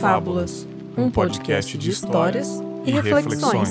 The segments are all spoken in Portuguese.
Confábulas, um podcast de histórias e reflexões.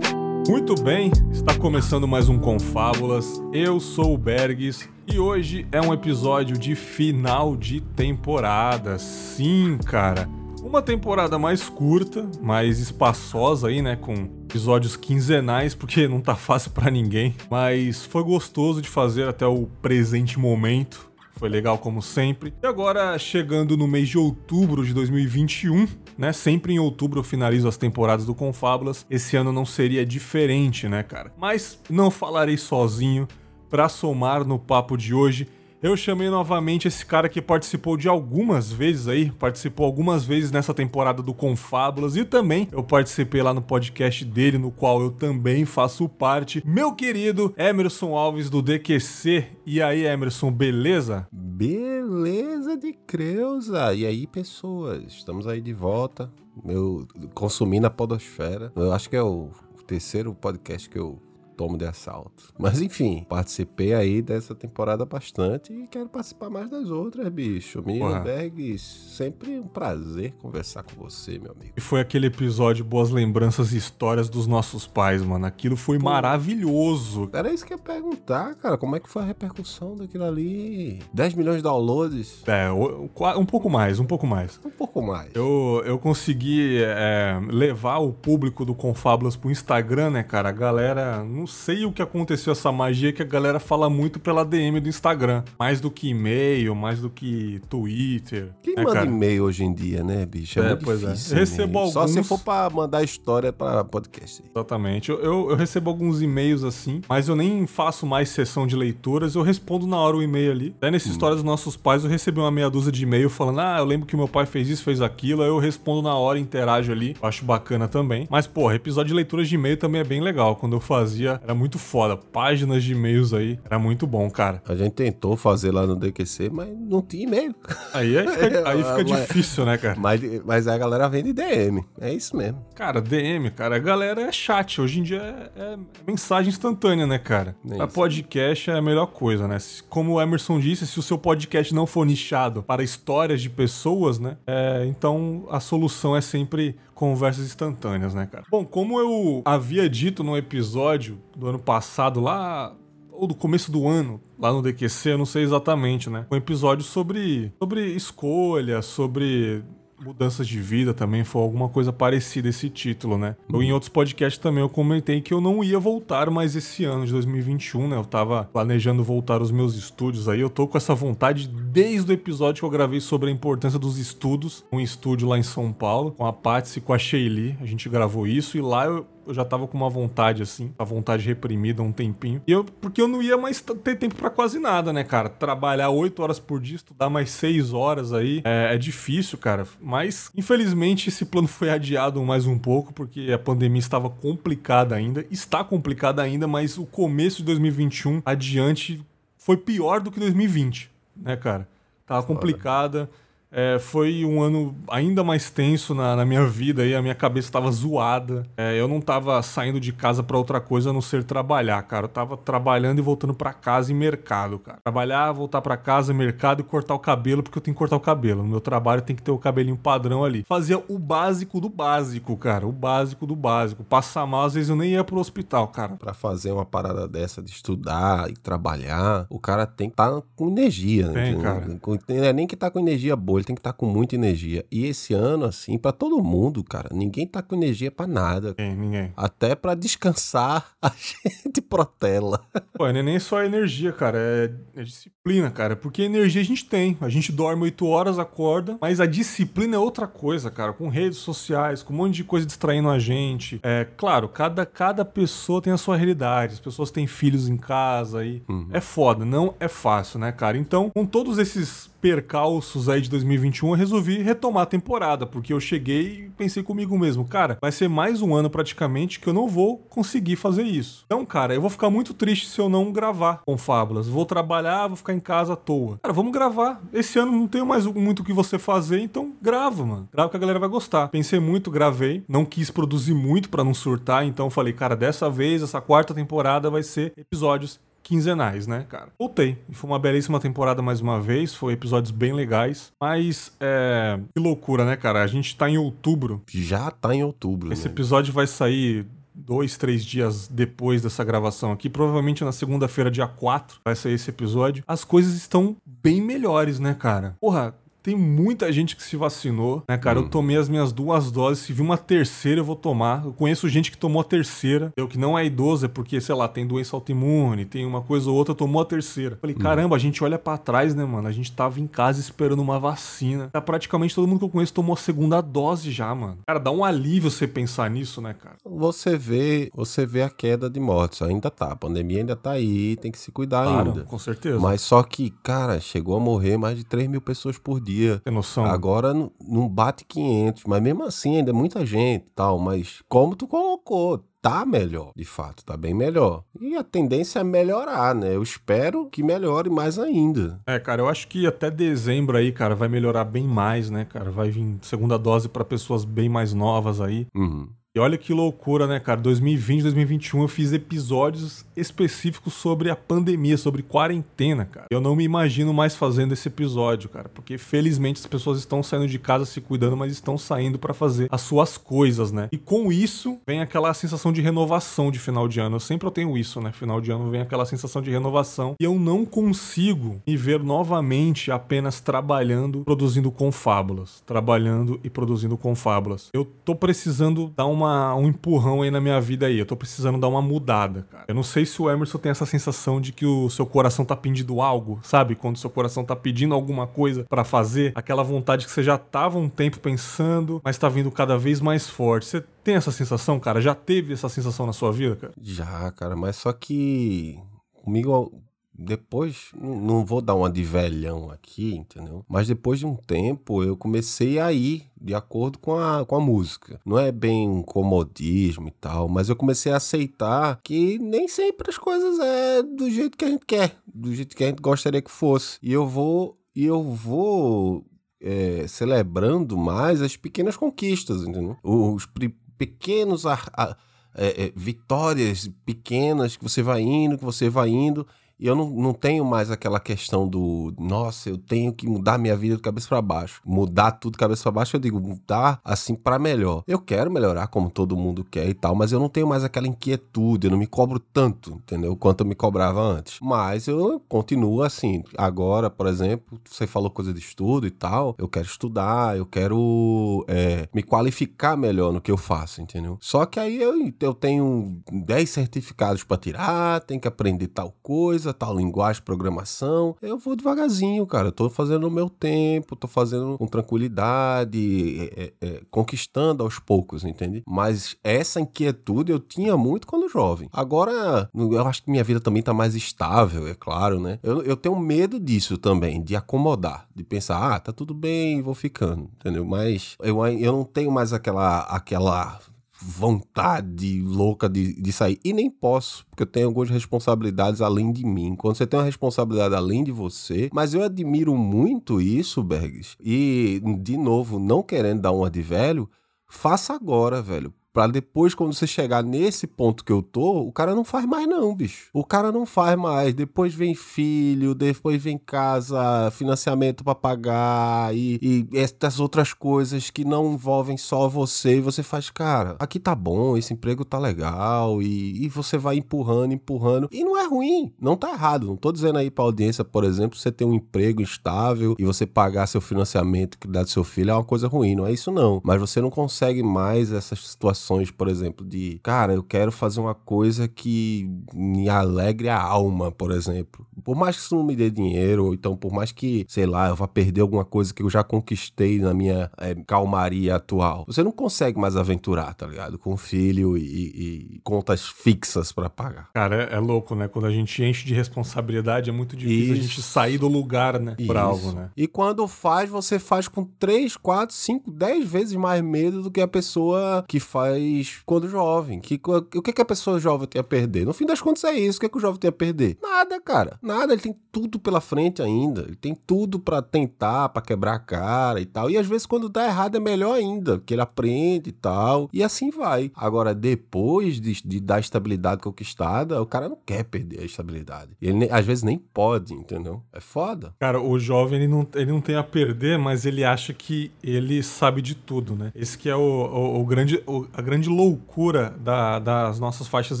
Muito bem, está começando mais um Confábulas. Eu sou o Bergs e hoje é um episódio de final de temporada. Sim, cara. Uma temporada mais curta, mais espaçosa aí, né, com episódios quinzenais, porque não tá fácil para ninguém, mas foi gostoso de fazer até o presente momento. Foi legal como sempre. E agora, chegando no mês de outubro de 2021, né? Sempre em outubro eu finalizo as temporadas do Confábulas. Esse ano não seria diferente, né, cara? Mas não falarei sozinho. Para somar no papo de hoje, eu chamei novamente esse cara que participou de algumas vezes aí, participou algumas vezes nessa temporada do Confábulas e também eu participei lá no podcast dele, no qual eu também faço parte. Meu querido Emerson Alves do DQC. E aí, Emerson, beleza? Beleza de Creuza. E aí, pessoas, estamos aí de volta. Eu consumi na podosfera. Eu acho que é o terceiro podcast que eu tomo de assalto. Mas enfim, participei aí dessa temporada bastante e quero participar mais das outras, bicho. Milberg, sempre um prazer conversar com você, meu amigo. E foi aquele episódio Boas Lembranças e Histórias dos Nossos Pais, mano. Aquilo foi Pô, maravilhoso. Era isso que eu ia perguntar, cara. Como é que foi a repercussão daquilo ali? 10 milhões de downloads? É, um pouco mais, um pouco mais. Um pouco mais. Eu, eu consegui é, levar o público do Confábulas pro Instagram, né, cara? A galera não sei o que aconteceu essa magia que a galera fala muito pela DM do Instagram. Mais do que e-mail, mais do que Twitter. Quem né, manda e-mail hoje em dia, né, bicho? É, é muito pois é. difícil. É. Recebo alguns... Só se for pra mandar história pra podcast. Exatamente. Eu, eu, eu recebo alguns e-mails assim, mas eu nem faço mais sessão de leituras, eu respondo na hora o e-mail ali. Até nessa hum. história dos nossos pais, eu recebi uma meia dúzia de e-mail falando, ah, eu lembro que meu pai fez isso, fez aquilo, aí eu respondo na hora, interajo ali. Eu acho bacana também. Mas, porra, episódio de leituras de e-mail também é bem legal. Quando eu fazia era muito foda. Páginas de e-mails aí, era muito bom, cara. A gente tentou fazer lá no DQC, mas não tinha e-mail. Aí, aí fica, aí fica difícil, né, cara? Mas, mas a galera vende DM, é isso mesmo. Cara, DM, cara, a galera é chat. Hoje em dia é, é mensagem instantânea, né, cara? É a podcast é a melhor coisa, né? Como o Emerson disse, se o seu podcast não for nichado para histórias de pessoas, né? É, então a solução é sempre conversas instantâneas, né, cara? Bom, como eu havia dito no episódio do ano passado, lá ou do começo do ano, lá no DQC, eu não sei exatamente, né? Um episódio sobre, sobre escolha, sobre mudanças de vida também, foi alguma coisa parecida esse título, né? Uhum. Em outros podcasts também eu comentei que eu não ia voltar mais esse ano de 2021, né? Eu tava planejando voltar aos meus estudos aí, eu tô com essa vontade desde o episódio que eu gravei sobre a importância dos estudos, um estúdio lá em São Paulo, com a Patsy e com a Sheili, a gente gravou isso e lá eu eu já tava com uma vontade, assim, a vontade reprimida um tempinho. E eu, porque eu não ia mais ter tempo para quase nada, né, cara? Trabalhar oito horas por dia, estudar mais seis horas aí, é, é, difícil, cara. Mas, infelizmente, esse plano foi adiado mais um pouco, porque a pandemia estava complicada ainda. Está complicada ainda, mas o começo de 2021 adiante foi pior do que 2020, né, cara? Tava complicada. É, foi um ano ainda mais tenso na, na minha vida e a minha cabeça estava zoada. É, eu não estava saindo de casa para outra coisa a não ser trabalhar, cara. Eu tava trabalhando e voltando para casa e mercado, cara. Trabalhar, voltar para casa, mercado e cortar o cabelo, porque eu tenho que cortar o cabelo. No meu trabalho tem que ter o cabelinho padrão ali. Fazia o básico do básico, cara. O básico do básico. Passar mal, às vezes eu nem ia pro hospital, cara. Para fazer uma parada dessa de estudar e trabalhar, o cara tem que estar tá com energia, né? Tem, cara. Não é nem que tá com energia boa, ele tem que estar tá com muita energia. E esse ano, assim, para todo mundo, cara, ninguém tá com energia para nada. Ninguém, ninguém. Até para descansar, a gente protela. Pô, não é nem só energia, cara, é, é, disciplina, cara. Porque energia a gente tem. A gente dorme 8 horas, acorda, mas a disciplina é outra coisa, cara. Com redes sociais, com um monte de coisa distraindo a gente. É, claro, cada, cada pessoa tem a sua realidade. As pessoas têm filhos em casa aí. Uhum. É foda, não é fácil, né, cara? Então, com todos esses percalços aí de 2021, eu resolvi retomar a temporada, porque eu cheguei e pensei comigo mesmo, cara, vai ser mais um ano praticamente que eu não vou conseguir fazer isso. Então, cara, eu vou ficar muito triste se eu não gravar com Fábulas. Vou trabalhar, vou ficar em casa à toa. Cara, vamos gravar. Esse ano não tenho mais muito o que você fazer, então grava, mano. Grava que a galera vai gostar. Pensei muito, gravei. Não quis produzir muito para não surtar, então falei, cara, dessa vez, essa quarta temporada vai ser episódios quinzenais, né, cara? Voltei. Foi uma belíssima temporada mais uma vez. Foi episódios bem legais. Mas, é. Que loucura, né, cara? A gente tá em outubro. Já tá em outubro. Esse né? episódio vai sair dois, três dias depois dessa gravação aqui, provavelmente na segunda-feira, dia 4, vai sair esse episódio. As coisas estão bem melhores, né, cara? Porra, tem muita gente que se vacinou, né, cara? Hum. Eu tomei as minhas duas doses. Se vir uma terceira, eu vou tomar. Eu conheço gente que tomou a terceira. Eu que não é idoso, é porque, sei lá, tem doença autoimune, tem uma coisa ou outra, tomou a terceira. Falei, hum. caramba, a gente olha para trás, né, mano? A gente tava em casa esperando uma vacina. Tá praticamente todo mundo que eu conheço tomou a segunda dose já, mano. Cara, dá um alívio você pensar nisso, né, cara? Você vê, você vê a queda de mortes. Ainda tá. A pandemia ainda tá aí, tem que se cuidar claro, ainda. Com certeza. Mas só que, cara, chegou a morrer mais de 3 mil pessoas por dia dia. Tem noção? Agora não bate 500, mas mesmo assim ainda é muita gente tal. Mas como tu colocou, tá melhor, de fato, tá bem melhor. E a tendência é melhorar, né? Eu espero que melhore mais ainda. É, cara, eu acho que até dezembro aí, cara, vai melhorar bem mais, né, cara? Vai vir segunda dose para pessoas bem mais novas aí. Uhum. E olha que loucura, né, cara? 2020, 2021 eu fiz episódios específicos sobre a pandemia, sobre quarentena, cara. Eu não me imagino mais fazendo esse episódio, cara, porque felizmente as pessoas estão saindo de casa se cuidando, mas estão saindo para fazer as suas coisas, né? E com isso vem aquela sensação de renovação de final de ano. Eu sempre tenho isso, né? Final de ano vem aquela sensação de renovação e eu não consigo me ver novamente apenas trabalhando, produzindo confábulas, trabalhando e produzindo confábulas. Eu tô precisando dar uma uma, um empurrão aí na minha vida aí. Eu tô precisando dar uma mudada, cara. Eu não sei se o Emerson tem essa sensação de que o seu coração tá pedindo algo, sabe? Quando o seu coração tá pedindo alguma coisa para fazer, aquela vontade que você já tava um tempo pensando, mas tá vindo cada vez mais forte. Você tem essa sensação, cara? Já teve essa sensação na sua vida, cara? Já, cara, mas só que comigo depois, não vou dar uma de velhão aqui, entendeu? Mas depois de um tempo eu comecei a ir de acordo com a, com a música. Não é bem um comodismo e tal, mas eu comecei a aceitar que nem sempre as coisas é do jeito que a gente quer, do jeito que a gente gostaria que fosse. E eu vou, e eu vou é, celebrando mais as pequenas conquistas, entendeu? Os pequenos. A, é, é, vitórias pequenas que você vai indo, que você vai indo, e eu não, não tenho mais aquela questão do, nossa, eu tenho que mudar minha vida de cabeça para baixo. Mudar tudo de cabeça para baixo, eu digo, mudar assim para melhor. Eu quero melhorar como todo mundo quer e tal, mas eu não tenho mais aquela inquietude, eu não me cobro tanto, entendeu? Quanto eu me cobrava antes. Mas eu continuo assim. Agora, por exemplo, você falou coisa de estudo e tal, eu quero estudar, eu quero é, me qualificar melhor no que eu faço, entendeu? Só que aí eu, eu tenho 10 certificados para tirar, tenho que aprender tal coisa, tal linguagem, programação. Eu vou devagarzinho, cara. Eu tô fazendo o meu tempo, tô fazendo com tranquilidade, é, é, é, conquistando aos poucos, entende? Mas essa inquietude eu tinha muito quando jovem. Agora, eu acho que minha vida também tá mais estável, é claro, né? Eu, eu tenho medo disso também, de acomodar, de pensar, ah, tá tudo bem, vou ficando, entendeu? Mas eu, eu não tenho mais aquela, aquela vontade louca de, de sair. E nem posso, porque eu tenho algumas responsabilidades além de mim. Quando você tem uma responsabilidade além de você. Mas eu admiro muito isso, Bergs. E, de novo, não querendo dar uma de velho, faça agora, velho. Pra depois, quando você chegar nesse ponto que eu tô, o cara não faz mais, não, bicho. O cara não faz mais. Depois vem filho, depois vem casa, financiamento para pagar e, e essas outras coisas que não envolvem só você. E você faz, cara, aqui tá bom, esse emprego tá legal. E, e você vai empurrando, empurrando. E não é ruim, não tá errado. Não tô dizendo aí pra audiência, por exemplo, você ter um emprego estável e você pagar seu financiamento que dá do seu filho é uma coisa ruim. Não é isso, não. Mas você não consegue mais essas situações por exemplo, de, cara, eu quero fazer uma coisa que me alegre a alma, por exemplo. Por mais que isso não me dê dinheiro, ou então por mais que, sei lá, eu vá perder alguma coisa que eu já conquistei na minha é, calmaria atual, você não consegue mais aventurar, tá ligado? Com filho e, e contas fixas para pagar. Cara, é, é, louco, né? Quando a gente enche de responsabilidade, é muito difícil Isso. a gente sair do lugar, né? Isso. Pra algo, né? E quando faz, você faz com 3, 4, 5, 10 vezes mais medo do que a pessoa que faz faz quando jovem. Que, o que, que a pessoa jovem tem a perder? No fim das contas é isso. O que, que o jovem tem a perder? Nada, cara. nada, ele tem tudo pela frente ainda. Ele tem tudo para tentar, para quebrar a cara e tal. E às vezes quando dá errado é melhor ainda, que ele aprende e tal. E assim vai. Agora, depois de, de estabilidade conquistada, o cara não quer perder a estabilidade. Ele às vezes nem pode, entendeu? É foda. Cara, o jovem ele não, ele não tem a perder, mas ele acha que ele sabe de tudo, né? Esse que é o, o, o grande, o, a grande loucura da, das nossas faixas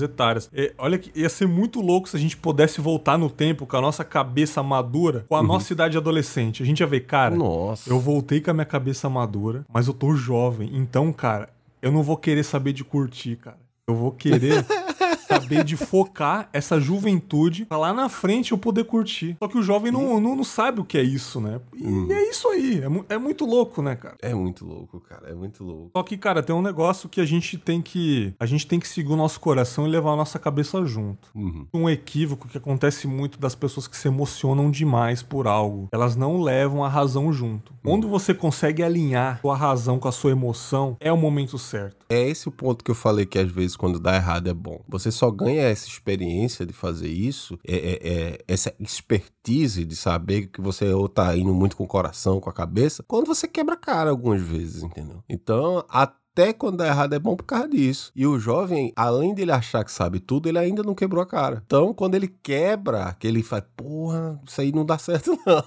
etárias. E, olha que ia ser muito louco se a gente pudesse voltar no tempo com a nossa cabeça madura, com a uhum. nossa idade adolescente. A gente ia ver, cara, nossa. eu voltei com a minha cabeça madura, mas eu tô jovem. Então, cara, eu não vou querer saber de curtir, cara. Eu vou querer saber de focar essa juventude pra lá na frente eu poder curtir. Só que o jovem não, não, não sabe o que é isso, né? E hum. é isso aí. É, é, muito louco, né, cara? É muito louco, cara. É muito louco. Só que, cara, tem um negócio que a gente tem que. A gente tem que seguir o nosso coração e levar a nossa cabeça junto. Uhum. Um equívoco que acontece muito das pessoas que se emocionam demais por algo. Elas não levam a razão junto. Uhum. Quando você consegue alinhar sua razão com a sua emoção, é o momento certo. É esse o ponto que eu falei que às vezes quando dá errado é bom. Você só ganha essa experiência de fazer isso, é, é, é essa expertise de saber que você ou tá indo muito com o coração, com a cabeça, quando você quebra a cara algumas vezes, entendeu? Então, até até quando dá errado é bom por causa disso. E o jovem, além dele achar que sabe tudo, ele ainda não quebrou a cara. Então, quando ele quebra, que ele faz, porra, isso aí não dá certo não.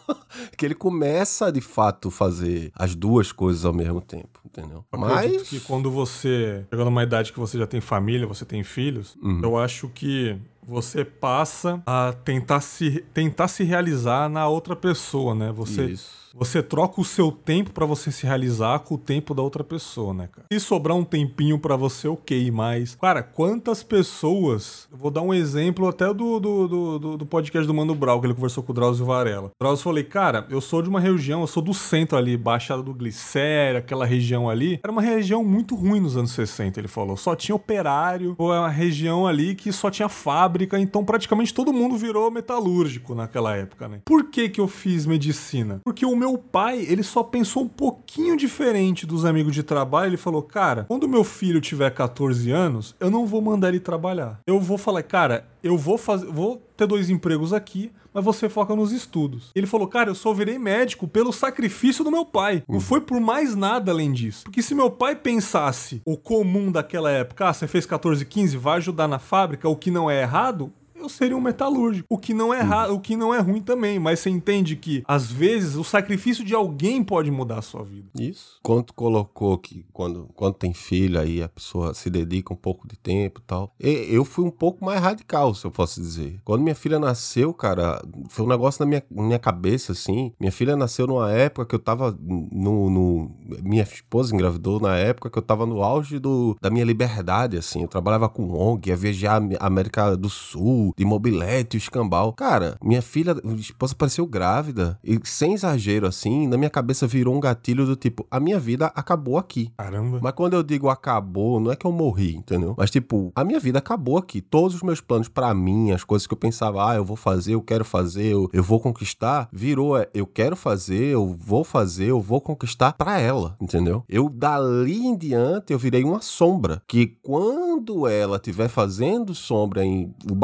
que ele começa de fato fazer as duas coisas ao mesmo tempo, entendeu? Eu Mas que quando você chega numa idade que você já tem família, você tem filhos, uhum. eu acho que você passa a tentar se, tentar se realizar na outra pessoa, né? Você Isso você troca o seu tempo para você se realizar com o tempo da outra pessoa, né, cara? Se sobrar um tempinho para você, ok, mas, cara, quantas pessoas. Eu vou dar um exemplo até do, do, do, do podcast do Mano Brau, que ele conversou com o Drauzio Varela. O Drauzio falei, cara, eu sou de uma região, eu sou do centro ali, Baixada do Glicério, aquela região ali. Era uma região muito ruim nos anos 60, ele falou. Só tinha operário, ou é uma região ali que só tinha fábrica, então praticamente todo mundo virou metalúrgico naquela época, né? Por que que eu fiz medicina? Porque o meu meu pai, ele só pensou um pouquinho diferente dos amigos de trabalho. Ele falou: Cara, quando meu filho tiver 14 anos, eu não vou mandar ele trabalhar. Eu vou falar, cara, eu vou fazer, vou ter dois empregos aqui, mas você foca nos estudos. Ele falou, cara, eu só virei médico pelo sacrifício do meu pai. Não foi por mais nada além disso. Porque se meu pai pensasse o comum daquela época, ah, você fez 14, 15, vai ajudar na fábrica, o que não é errado, eu seria um metalúrgico. O que não é errado, o que não é ruim também, mas você entende que às vezes o sacrifício de alguém pode mudar a sua vida. Isso. Quanto colocou que quando, quando tem filho aí a pessoa se dedica um pouco de tempo e tal. Eu fui um pouco mais radical, se eu posso dizer. Quando minha filha nasceu, cara, foi um negócio na minha, minha cabeça assim. Minha filha nasceu numa época que eu tava no, no minha esposa engravidou na época que eu tava no auge do, da minha liberdade assim. Eu trabalhava com ONG, ia viajar a América do Sul, de mobilete, escambau. Cara, minha filha, minha esposa apareceu grávida e sem exagero assim, na minha cabeça virou um gatilho do tipo, a minha vida acabou aqui. Caramba. Mas quando eu digo acabou, não é que eu morri, entendeu? Mas tipo, a minha vida acabou aqui. Todos os meus planos para mim, as coisas que eu pensava, ah, eu vou fazer, eu quero fazer, eu, eu vou conquistar, virou é, eu quero fazer, eu vou fazer, eu vou conquistar para ela, entendeu? Eu dali em diante eu virei uma sombra que quando ela estiver fazendo sombra em o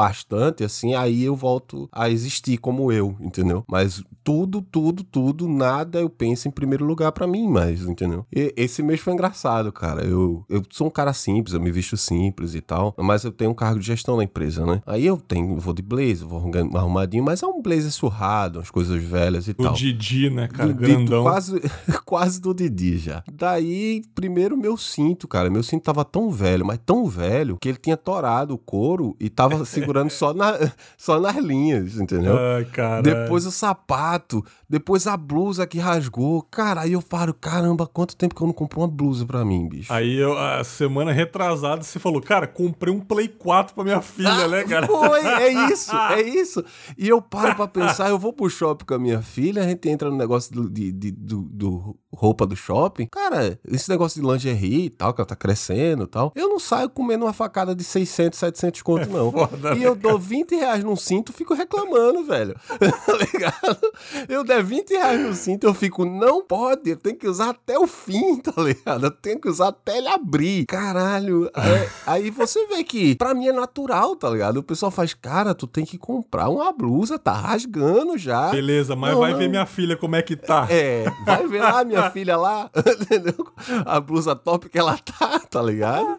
assim, aí eu volto a existir como eu, entendeu? Mas tudo, tudo, tudo, nada eu penso em primeiro lugar para mim mais, entendeu? E esse mês foi engraçado, cara. Eu, eu sou um cara simples, eu me visto simples e tal, mas eu tenho um cargo de gestão na empresa, né? Aí eu tenho, vou de blazer, vou arrumadinho, mas é um blazer surrado, umas coisas velhas e do tal. O Didi, né, cara? Do, Grandão. quase, quase do Didi já. Daí, primeiro meu cinto, cara. Meu cinto tava tão velho, mas tão velho, que ele tinha torado o couro e tava segurando só na, só nas linhas, entendeu? Ai, cara. Depois o sapato, depois a blusa que rasgou. Cara, aí eu paro, caramba, quanto tempo que eu não compro uma blusa pra mim, bicho? Aí eu, a semana retrasada você falou, cara, comprei um Play 4 pra minha filha, ah, né, cara? Foi, é isso, é isso. E eu paro pra pensar, eu vou pro shopping com a minha filha, a gente entra no negócio do, de, de, do, do roupa do shopping. Cara, esse negócio de lingerie e tal, que ela tá crescendo e tal, eu não saio comendo uma facada de 600, 700 conto, é não. Foda, e eu né, dou dou 20 reais num cinto, fico reclamando, velho. tá ligado? Eu der 20 reais no cinto, eu fico, não pode, eu tenho que usar até o fim, tá ligado? Eu tenho que usar até ele abrir. Caralho. É, aí você vê que, pra mim é natural, tá ligado? O pessoal faz, cara, tu tem que comprar uma blusa, tá rasgando já. Beleza, mas Não, vai não. ver minha filha como é que tá. É, vai ver lá minha filha lá, entendeu? A blusa top que ela tá, tá ligado?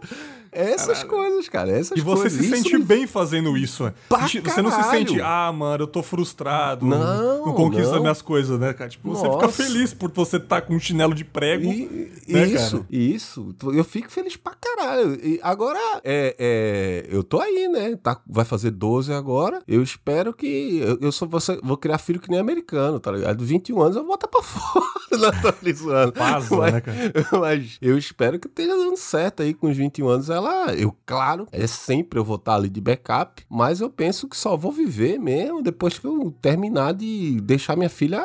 Essas coisas, cara, essas E você coisas. se Isso sente me- bem fazendo isso. né? Pra Você não se caralho. sente, ah, mano, eu tô frustrado. Não, não as minhas coisas, né, cara? Tipo, você fica Nossa. feliz por você estar com um chinelo de prego. E- né, isso, cara? isso. Eu fico feliz pra caralho. E agora, é, é, eu tô aí, né? Tá, vai fazer 12 agora. Eu espero que. Eu, eu só vou, criar filho que nem americano, tá ligado? 21 anos eu vou botar pra fora. Não tô. Pasa, mas, né, cara? mas eu espero que esteja dando certo aí com os 21 anos. Ela, eu, claro, é sempre eu vou estar ali de backup, mas eu penso que só vou viver mesmo depois que eu terminar de deixar minha filha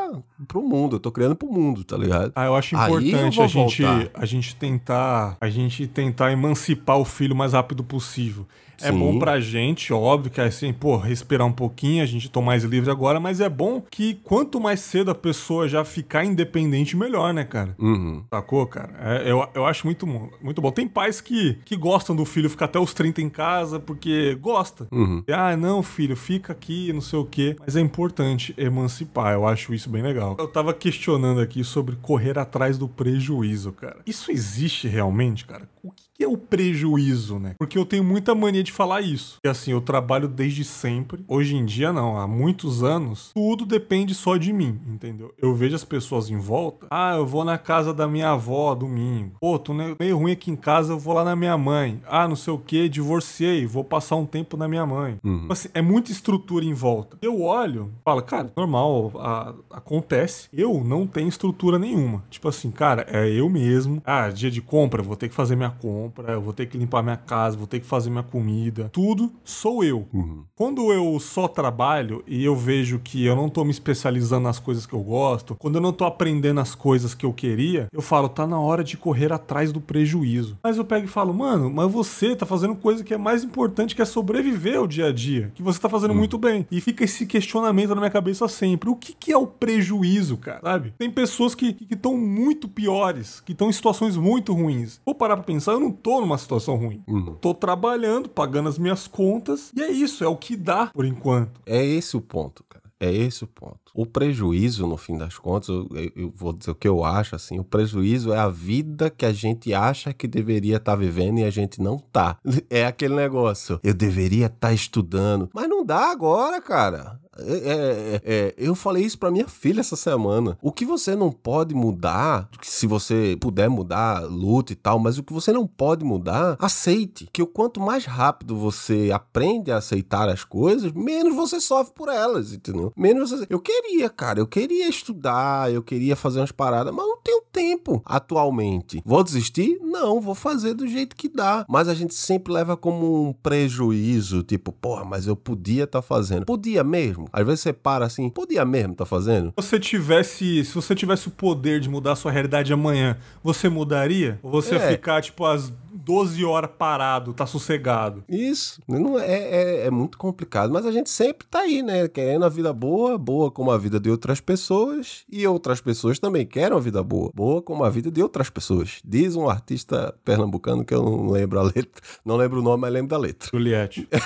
pro mundo. Eu tô criando pro mundo, tá ligado? Ah, eu acho eu importante vou a gente, voltar. a gente tentar, a gente tentar emancipar o filho o mais rápido possível. É Sim. bom pra gente, óbvio que é assim, pô, respirar um pouquinho, a gente tô mais livre agora, mas é bom que quanto mais cedo a pessoa já ficar independente, melhor, né, cara? Uhum. Sacou, cara? É, eu, eu acho muito, muito bom. Tem pais que, que gostam do filho ficar até os 30 em casa porque gosta. Uhum. Ah, não, filho, fica aqui, não sei o quê. Mas é importante emancipar. Eu acho isso bem legal. Eu tava questionando aqui sobre correr atrás do prejuízo, cara. Isso existe realmente, cara? O que que é o prejuízo, né? Porque eu tenho muita mania de falar isso. E assim, eu trabalho desde sempre. Hoje em dia, não. Há muitos anos, tudo depende só de mim, entendeu? Eu vejo as pessoas em volta. Ah, eu vou na casa da minha avó domingo. Pô, tô ne- meio ruim aqui em casa, eu vou lá na minha mãe. Ah, não sei o que, divorciei, vou passar um tempo na minha mãe. Uhum. Assim, é muita estrutura em volta. Eu olho, falo, cara, normal, a- acontece. Eu não tenho estrutura nenhuma. Tipo assim, cara, é eu mesmo. Ah, dia de compra, vou ter que fazer minha compra, eu vou ter que limpar minha casa, vou ter que fazer minha comida. Tudo sou eu. Uhum. Quando eu só trabalho e eu vejo que eu não tô me especializando nas coisas que eu gosto, quando eu não tô aprendendo as coisas que eu queria, eu falo, tá na hora de correr atrás do prejuízo. Mas eu pego e falo, mano, mas você tá fazendo coisa que é mais importante, que é sobreviver ao dia a dia, que você tá fazendo muito bem. E fica esse questionamento na minha cabeça sempre: o que, que é o prejuízo, cara? Sabe? Tem pessoas que estão muito piores, que estão em situações muito ruins. Vou parar pra pensar, eu não tô numa situação ruim. Uhum. Tô trabalhando, pagando as minhas contas, e é isso, é o que dá por enquanto. É esse o ponto, cara. É esse o ponto. O prejuízo, no fim das contas, eu, eu- vou dizer o que eu acho, assim, o prejuízo é a vida que a gente acha que deveria estar vivendo e a gente não tá. É aquele negócio. Eu deveria estar estudando, mas não dá agora, cara. É, é, é, eu falei isso pra minha filha essa semana. O que você não pode mudar, se você puder mudar, lute e tal, mas o que você não pode mudar, aceite. Que o quanto mais rápido você aprende a aceitar as coisas, menos você sofre por elas, entendeu? Menos você... Eu queria, cara, eu queria estudar, eu queria fazer umas paradas, mas não tenho tempo atualmente. Vou desistir? Não, vou fazer do jeito que dá. Mas a gente sempre leva como um prejuízo, tipo, porra, mas eu podia estar fazendo. Podia mesmo. Às vezes você para assim, podia mesmo estar fazendo? Se você tivesse, se você tivesse o poder de mudar a sua realidade amanhã, você mudaria? Ou você ia É. ficar, tipo, às 12 horas parado, tá sossegado? Isso. Não é, é, é muito complicado, mas a gente sempre tá aí, né? Querendo a vida boa, boa como a vida de outras pessoas, e outras pessoas também querem a vida boa, boa como a vida de outras pessoas. Diz um artista pernambucano que eu não lembro a letra, não lembro o nome, mas lembro da letra. Juliette.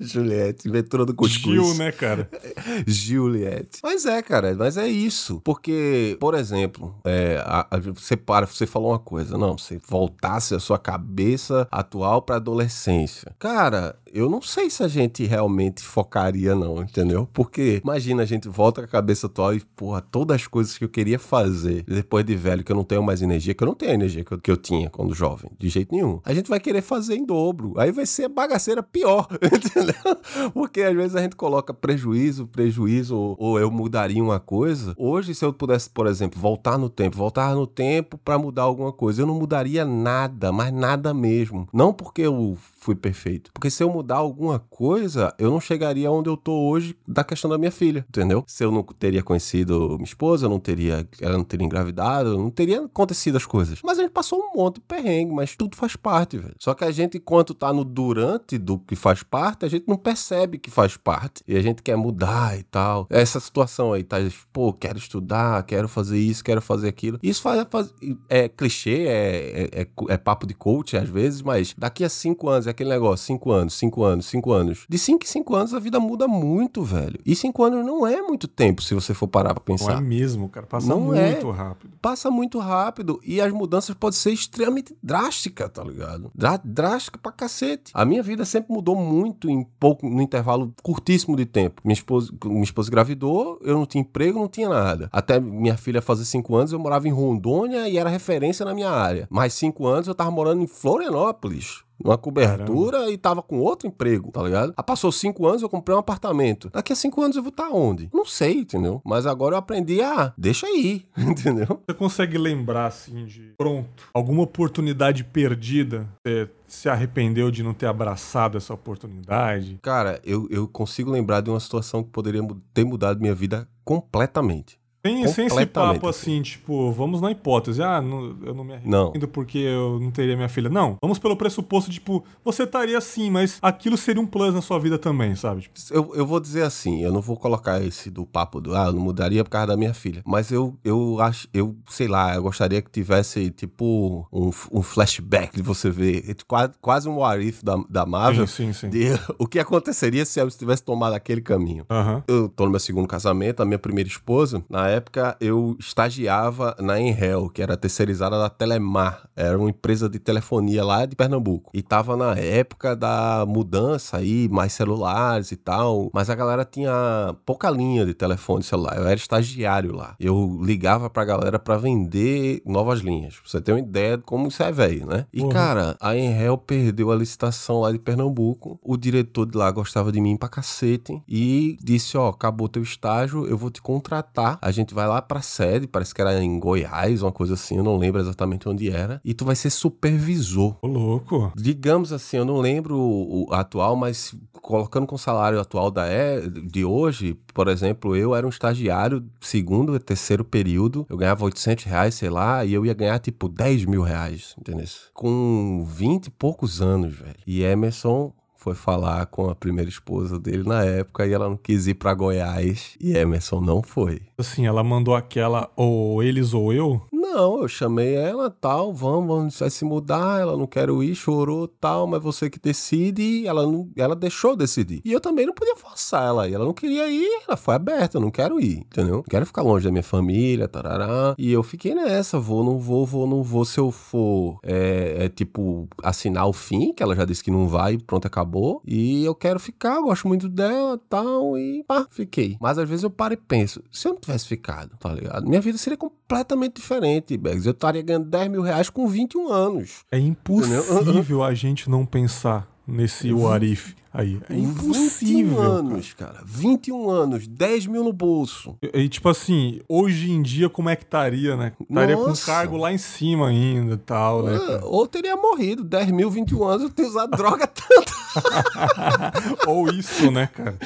Juliette, inventora do cuscuz. Gil, né, cara? Juliette. Mas é, cara, mas é isso. Porque, por exemplo, é, a- a- você para, você falou uma coisa, não, você voltasse a sua cabeça atual pra adolescência. Cara, eu não sei se a gente realmente focaria, não, entendeu? Porque imagina, a gente volta com a cabeça atual e, porra, todas as coisas que eu queria fazer depois de velho, que eu não tenho mais energia, que eu não tenho a energia que eu, que eu tinha quando jovem, de jeito nenhum. A gente vai querer fazer em dobro. Aí vai ser bagaceira pior, entendeu? Porque às vezes a gente coloca prejuízo, prejuízo, ou, ou eu mudaria uma coisa. Hoje, se eu pudesse, por exemplo, voltar no tempo, voltar no tempo pra mudar alguma coisa, eu não mudaria nada, mas nada mesmo. Não porque eu fui perfeito. Porque se eu mudar alguma coisa, eu não chegaria onde eu tô hoje da questão da minha filha, entendeu? Se eu não teria conhecido minha esposa, eu não teria, ela não teria engravidado, não teria acontecido as coisas. Mas a gente passou um monte de perrengue, mas tudo faz parte, velho. Só que a gente, enquanto tá no durante do que faz parte, a gente não percebe que faz parte. E a gente quer mudar e tal. Essa situação aí, tá? Pô, quero estudar, quero fazer isso, quero fazer aquilo. Isso faz, faz é clichê, é, é, é, é papo de coach às vezes, mas daqui a cinco anos, é aquele negócio, cinco anos, cinco anos, cinco anos. De cinco em cinco anos a vida muda muito, velho. E cinco anos não é muito tempo, se você for parar pra pensar. Não é mesmo, cara. Passa não é. muito é. rápido. Passa muito rápido. E as mudanças podem ser extremamente drásticas, tá ligado? Drástica pra cacete. A minha vida sempre mudou muito em pouco, no intervalo curtíssimo de tempo. Minha esposa, minha esposa engravidou, eu não tinha emprego, não tinha nada. Até minha filha fazer cinco anos, eu morava em Rondônia e era referência na minha área. Mais cinco anos eu tava morando em Florianópolis uma cobertura Caramba. e tava com outro emprego, tá ligado? Ah, passou cinco anos, eu comprei um apartamento. Daqui a cinco anos eu vou estar tá onde? Não sei, entendeu? Mas agora eu aprendi a, deixa aí, entendeu? Você consegue lembrar, assim, de pronto, alguma oportunidade perdida? Você se arrependeu de não ter abraçado essa oportunidade? Cara, eu, eu consigo lembrar de uma situação que poderia ter mudado minha vida completamente. Sem, sem esse papo assim, tipo, vamos na hipótese, ah, não, eu não me arrependo não. porque eu não teria minha filha. Não, vamos pelo pressuposto, tipo, você estaria sim, mas aquilo seria um plus na sua vida também, sabe? Tipo, eu, eu vou dizer assim, eu não vou colocar esse do papo do, ah, eu não mudaria por causa da minha filha. Mas eu, eu acho, eu sei lá, eu gostaria que tivesse, tipo, um, um flashback de você ver, quase, quase um what if da, da Marvel. Sim, sim, sim. De, o que aconteceria se eu tivesse tomado aquele caminho. Uhum. Eu tô no meu segundo casamento, a minha primeira esposa, na época eu estagiava na Enhel, que era terceirizada da Telemar. Era uma empresa de telefonia lá de Pernambuco. E tava na época da mudança aí, mais celulares e tal. Mas a galera tinha pouca linha de telefone celular. Eu era estagiário lá. Eu ligava pra galera para vender novas linhas. Pra você ter uma ideia de como isso é velho, né? E, uhum. cara, a Enhel perdeu a licitação lá de Pernambuco. O diretor de lá gostava de mim pra cacete. E disse: Ó, oh, acabou teu estágio, eu vou te contratar. A gente vai lá pra sede, parece que era em Goiás, uma coisa assim, eu não lembro exatamente onde era. E tu vai ser supervisor. Ô, louco. Digamos assim, eu não lembro o, o atual, mas colocando com o salário atual da é, de hoje, por exemplo, eu era um estagiário segundo e terceiro período, eu ganhava 800 reais, sei lá, e eu ia ganhar tipo 10 mil reais, entendeu? Com 20 e poucos anos, velho. E Emerson foi falar com a primeira esposa dele na época e ela não quis ir para Goiás e Emerson não foi. Assim, ela mandou aquela ou eles ou eu? Não, eu chamei ela, tal, vamos, vamos vai se mudar, ela não quer ir, chorou, tal, mas você que decide, ela não, ela deixou decidir. E eu também não podia forçar ela, e ela não queria ir, ela foi aberta, eu não quero ir, entendeu? Não quero ficar longe da minha família, tarará. E eu fiquei nessa, vou, não vou, vou, não vou, se eu for, é, é tipo, assinar o fim, que ela já disse que não vai, pronto, acabou. E eu quero ficar, gosto muito dela, tal, e pá, fiquei. Mas às vezes eu paro e penso, se eu não tivesse ficado, tá ligado? Minha vida seria completamente diferente Bags. Eu estaria ganhando 10 mil reais com 21 anos. É impossível a gente não pensar nesse Warif aí. É impossível. 21 anos, cara. 21 anos, 10 mil no bolso. E, e, tipo assim, hoje em dia, como é que estaria, né? Estaria com cargo lá em cima ainda e tal, né? Ou teria morrido. 10 mil, 21 anos, eu tenho usado droga tanto. ou isso, né, cara?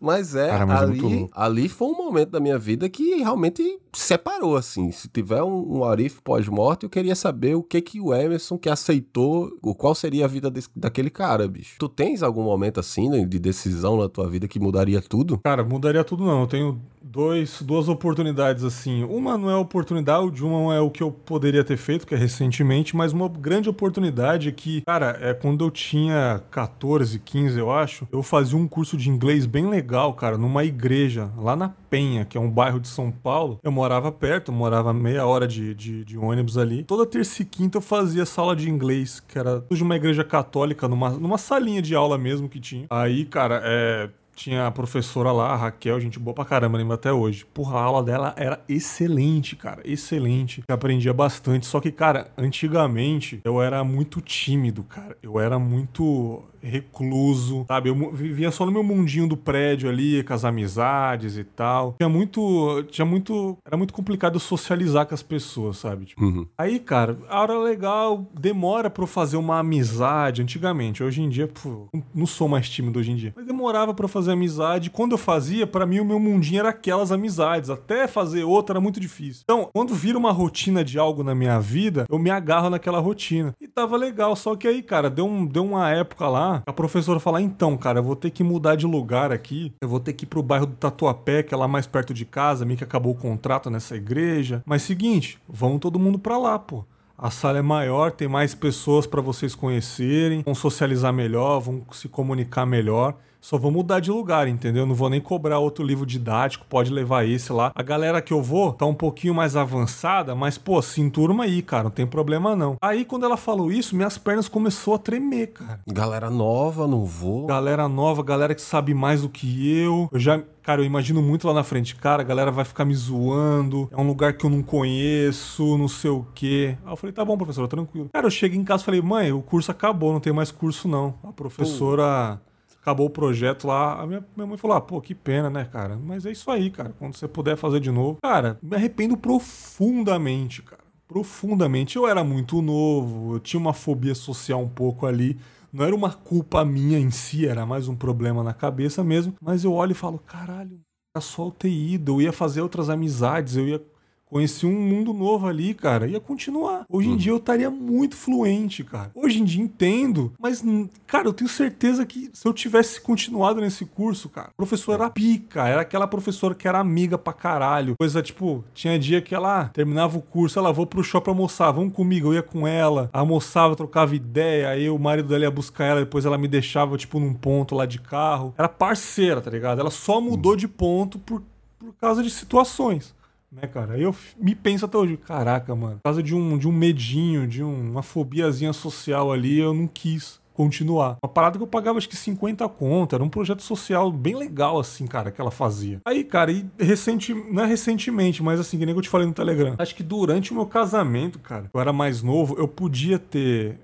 Mas é, Cara, mas é ali, é ali foi um momento da minha vida que realmente separou, assim. Se tiver um, um Arif pós-morte, eu queria saber o que que o Emerson que aceitou, o qual seria a vida desse, daquele cara, bicho. Tu tens algum momento assim, né, de decisão na tua vida que mudaria tudo? Cara, mudaria tudo não. Eu tenho dois, duas oportunidades assim. Uma não é oportunidade, uma é o que eu poderia ter feito, que é recentemente, mas uma grande oportunidade é que, cara, é quando eu tinha 14, 15, eu acho, eu fazia um curso de inglês bem legal, cara, numa igreja lá na Penha, que é um bairro de São Paulo. Eu morava perto, eu morava meia hora de, de, de ônibus ali. Toda terça e quinta eu fazia sala de inglês, que era de uma igreja católica, numa, numa salinha de aula mesmo que tinha. Aí, cara, é tinha a professora lá, a Raquel, gente boa pra caramba, lembro até hoje. Porra, a aula dela era excelente, cara, excelente. Eu aprendia bastante. Só que, cara, antigamente eu era muito tímido, cara. Eu era muito recluso, sabe? Eu vivia só no meu mundinho do prédio ali, com as amizades e tal. Tinha muito. Tinha muito. Era muito complicado socializar com as pessoas, sabe? Tipo, uhum. Aí, cara, a hora legal, demora pra eu fazer uma amizade antigamente. Hoje em dia, pô, não sou mais tímido hoje em dia. Mas demorava pra eu fazer amizade. Quando eu fazia, para mim o meu mundinho era aquelas amizades. Até fazer outra era muito difícil. Então, quando vira uma rotina de algo na minha vida, eu me agarro naquela rotina. E tava legal, só que aí, cara, deu, um, deu uma época lá, a professora falar: então, cara, eu vou ter que mudar de lugar aqui, eu vou ter que ir pro bairro do Tatuapé, que é lá mais perto de casa, meio que acabou o contrato nessa igreja. Mas seguinte, vamos todo mundo pra lá, pô. A sala é maior, tem mais pessoas para vocês conhecerem, vão socializar melhor, vão se comunicar melhor. Só vou mudar de lugar, entendeu? Não vou nem cobrar outro livro didático, pode levar esse lá. A galera que eu vou tá um pouquinho mais avançada, mas pô, se enturma aí, cara, não tem problema não. Aí quando ela falou isso, minhas pernas começou a tremer, cara. Galera nova, não vou. Galera nova, galera que sabe mais do que eu. Eu já Cara, eu imagino muito lá na frente. Cara, a galera vai ficar me zoando. É um lugar que eu não conheço, não sei o quê. Aí eu falei, tá bom, professora, tranquilo. Cara, eu cheguei em casa e falei, mãe, o curso acabou, não tem mais curso não. A professora. Pô acabou o projeto lá. A minha, minha mãe falou: ah, pô, que pena, né, cara? Mas é isso aí, cara. Quando você puder fazer de novo. Cara, me arrependo profundamente, cara. Profundamente. Eu era muito novo, eu tinha uma fobia social um pouco ali. Não era uma culpa minha em si, era mais um problema na cabeça mesmo. Mas eu olho e falo: caralho, era só eu ter ido, eu ia fazer outras amizades, eu ia Conheci um mundo novo ali, cara. Ia continuar. Hoje em uhum. dia eu estaria muito fluente, cara. Hoje em dia entendo, mas, cara, eu tenho certeza que se eu tivesse continuado nesse curso, cara, a professora era pica. Era aquela professora que era amiga pra caralho. Coisa tipo, tinha dia que ela terminava o curso, ela vou pro shopping almoçar, vamos comigo. Eu ia com ela, almoçava, trocava ideia. Aí o marido dela ia buscar ela, depois ela me deixava, tipo, num ponto lá de carro. Era parceira, tá ligado? Ela só mudou uhum. de ponto por, por causa de situações né, cara? Eu me penso até hoje, caraca, mano, por causa de um, de um medinho, de um, uma fobiazinha social ali, eu não quis continuar. Uma parada que eu pagava acho que 50 conto, era um projeto social bem legal assim, cara, que ela fazia. Aí, cara, e recente, não é recentemente, mas assim, que nem eu te falei no Telegram. Acho que durante o meu casamento, cara, eu era mais novo, eu podia ter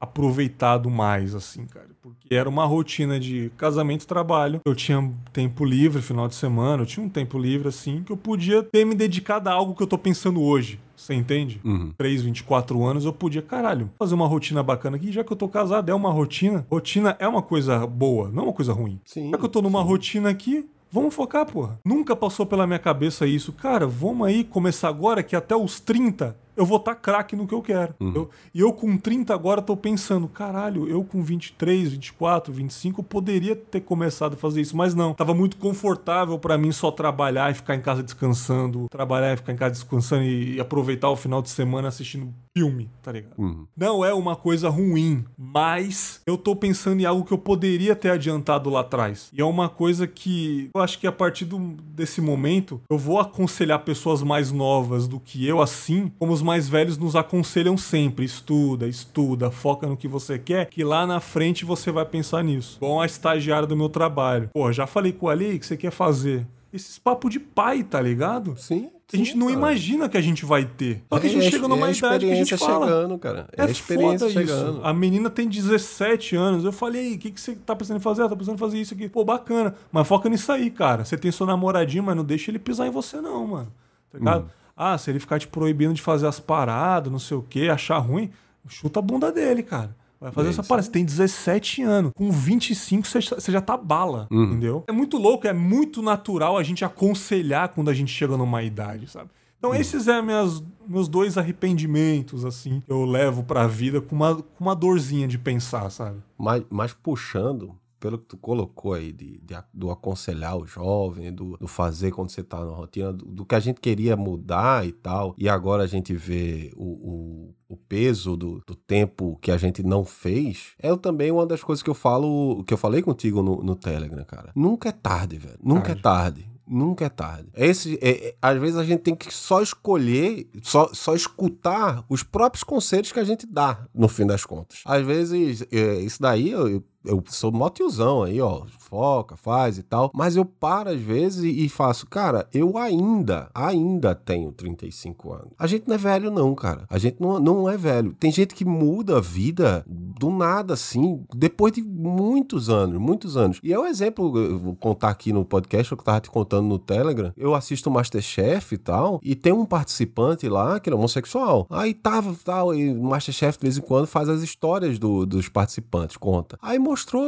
aproveitado mais, assim, cara. Porque era uma rotina de casamento e trabalho. Eu tinha tempo livre, final de semana, eu tinha um tempo livre, assim, que eu podia ter me dedicado a algo que eu tô pensando hoje. Você entende? Uhum. 3, 24 anos, eu podia, caralho, fazer uma rotina bacana aqui. Já que eu tô casado, é uma rotina. Rotina é uma coisa boa, não é uma coisa ruim. Sim, já que eu tô numa sim. rotina aqui, Vamos focar, porra. Nunca passou pela minha cabeça isso. Cara, vamos aí começar agora que até os 30 eu vou estar tá craque no que eu quero. Uhum. Eu, e eu com 30 agora tô pensando, caralho, eu com 23, 24, 25 poderia ter começado a fazer isso, mas não. Tava muito confortável para mim só trabalhar e ficar em casa descansando, trabalhar e ficar em casa descansando e, e aproveitar o final de semana assistindo filme, tá ligado? Uhum. Não é uma coisa ruim, mas eu tô pensando em algo que eu poderia ter adiantado lá atrás. E é uma coisa que eu acho que a partir do, desse momento eu vou aconselhar pessoas mais novas do que eu assim, como os mais velhos nos aconselham sempre: estuda, estuda, foca no que você quer, que lá na frente você vai pensar nisso. Bom, a estagiária do meu trabalho. Pô, já falei com o Ali que você quer fazer. Esses papos de pai, tá ligado? Sim. a gente não cara. imagina que a gente vai ter. Só que a gente é, chega numa é idade que a gente fala. chegando, cara. É, é a experiência chegando. A menina tem 17 anos. Eu falei, o que, que você tá pensando em fazer? Ela tá pensando em fazer isso aqui. Pô, bacana. Mas foca nisso aí, cara. Você tem seu namoradinho, mas não deixa ele pisar em você, não, mano. Tá ligado? Hum. Ah, se ele ficar te proibindo de fazer as paradas, não sei o quê, achar ruim, chuta a bunda dele, cara. Vai fazer é essa parada. Você tem 17 anos. Com 25, você já tá bala, uhum. entendeu? É muito louco, é muito natural a gente aconselhar quando a gente chega numa idade, sabe? Então, uhum. esses são é meus dois arrependimentos, assim, que eu levo pra vida com uma, com uma dorzinha de pensar, sabe? Mas, mas puxando pelo que tu colocou aí, de, de do aconselhar o jovem, do, do, fazer quando você tá na rotina, do, do, que a gente queria mudar e tal, e agora a gente vê o, o, o peso do, do, tempo que a gente não fez, é também uma das coisas que eu falo, que eu falei contigo no, no Telegram, cara. Nunca é tarde, velho. Nunca tarde. é tarde. Nunca é tarde. Esse, é, é, às vezes a gente tem que só escolher, só, só escutar os próprios conselhos que a gente dá, no fim das contas. Às vezes, é, isso daí eu, eu sou mó tiozão aí, ó, foca, faz e tal, mas eu paro às vezes e faço, cara, eu ainda, ainda tenho 35 anos. A gente não é velho não, cara. A gente não, não é velho. Tem gente que muda a vida do nada assim, depois de muitos anos, muitos anos. E é um exemplo, eu vou contar aqui no podcast, eu tava te contando no Telegram. Eu assisto o Masterchef e tal, e tem um participante lá que é homossexual. Aí tava tal, e o Masterchef de vez em quando faz as histórias do, dos participantes, conta. Aí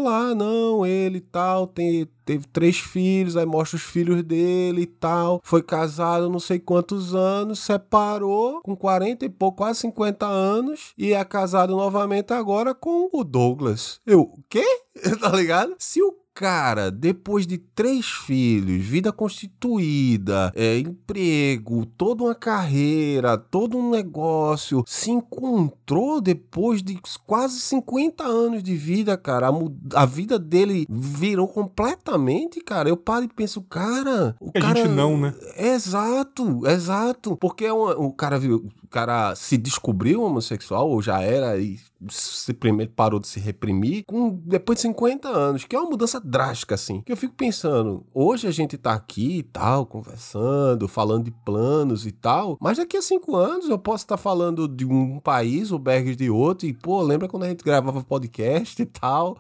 lá, não, ele tal, tem, teve três filhos, aí mostra os filhos dele e tal. Foi casado não sei quantos anos, separou com 40 e pouco, quase 50 anos, e é casado novamente agora com o Douglas. Eu, quê? tá ligado? Se o cara, depois de três filhos, vida constituída, é, emprego, toda uma carreira, todo um negócio, se encontrou depois de quase 50 anos de vida, cara. A, a vida dele virou completamente, cara. Eu paro e penso, cara. O a cara, gente não, né? Exato, exato. Porque é uma, o cara viu, o cara se descobriu homossexual ou já era e se primeiro parou de se reprimir com depois de 50 anos, que é uma mudança drástica assim. Que eu fico pensando, hoje a gente tá aqui e tal, conversando, falando de planos e tal, mas daqui a cinco anos eu posso estar tá falando de um país, o Bergs de outro e pô, lembra quando a gente gravava podcast e tal?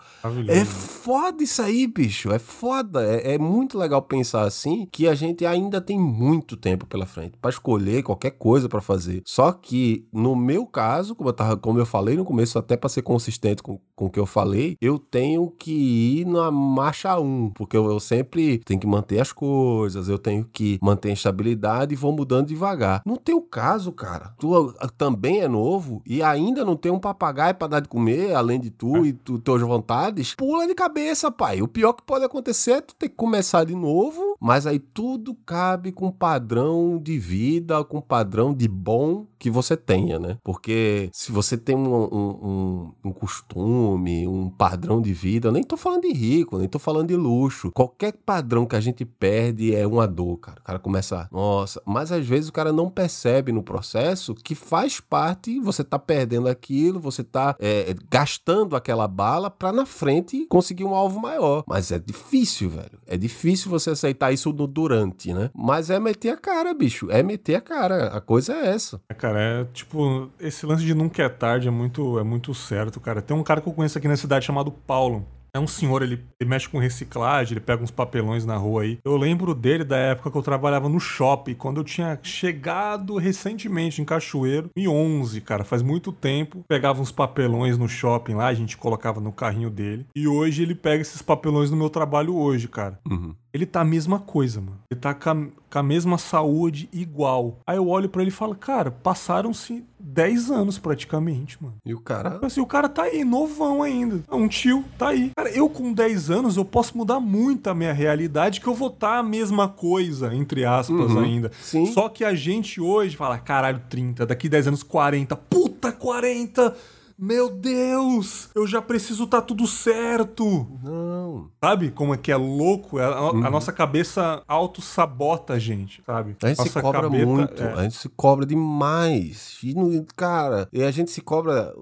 É foda isso aí, bicho, é foda, é, é muito legal pensar assim que a gente ainda tem muito tempo pela frente para escolher qualquer coisa para fazer. Só que no meu caso, como eu tava, como eu falei no começo até para ser consistente com, com o que eu falei, eu tenho que ir na marcha 1, porque eu, eu, sempre tenho que manter as coisas, eu tenho que manter a estabilidade e vou mudando devagar. No teu caso, cara, tu também é novo e ainda não tem um papagaio para dar de comer, além de tu é. e tu, tuas vontades, pula de cabeça, pai. O pior que pode acontecer é tu ter que começar de novo, mas aí tudo cabe com padrão de vida, com padrão de bom que você tenha, né? Porque se você tem um, um, um, um costume, um padrão de vida, eu nem tô falando de rico, nem tô falando de luxo. Qualquer padrão que a gente perde é uma dor, cara. O cara começa, nossa, mas às vezes o cara não percebe no processo que faz parte, você tá perdendo aquilo, você tá é, gastando aquela bala pra na frente conseguir um alvo maior. Mas é difícil, velho. É difícil você aceitar isso no durante, né? Mas é meter a cara, bicho. É meter a cara. A coisa é essa. É, cara, é tipo, esse lance de nunca é tarde é muito, é muito certo, cara. Tem um cara que eu conheço aqui na cidade chamado Paulo. É um senhor, ele, ele, mexe com reciclagem, ele pega uns papelões na rua aí. Eu lembro dele da época que eu trabalhava no shopping, quando eu tinha chegado recentemente em Cachoeiro, em 11, cara, faz muito tempo. Pegava uns papelões no shopping lá, a gente colocava no carrinho dele. E hoje ele pega esses papelões no meu trabalho hoje, cara. Uhum ele tá a mesma coisa, mano. Ele tá com a, com a mesma saúde igual. Aí eu olho para ele e falo, cara, passaram-se 10 anos praticamente, mano. E o cara. Assim, o cara tá aí, novão ainda. É um tio, tá aí. Cara, eu com 10 anos, eu posso mudar muito a minha realidade, que eu vou estar tá a mesma coisa, entre aspas, uhum. ainda. Sim. Só que a gente hoje fala, caralho, 30, daqui 10 anos, 40. Puta, 40! Meu Deus, eu já preciso estar tá tudo certo. Não. Sabe como é que é louco? A, uhum. a nossa cabeça auto-sabota a gente, sabe? A gente nossa se cobra muito, é... a gente se cobra demais. E, cara, e a gente se cobra.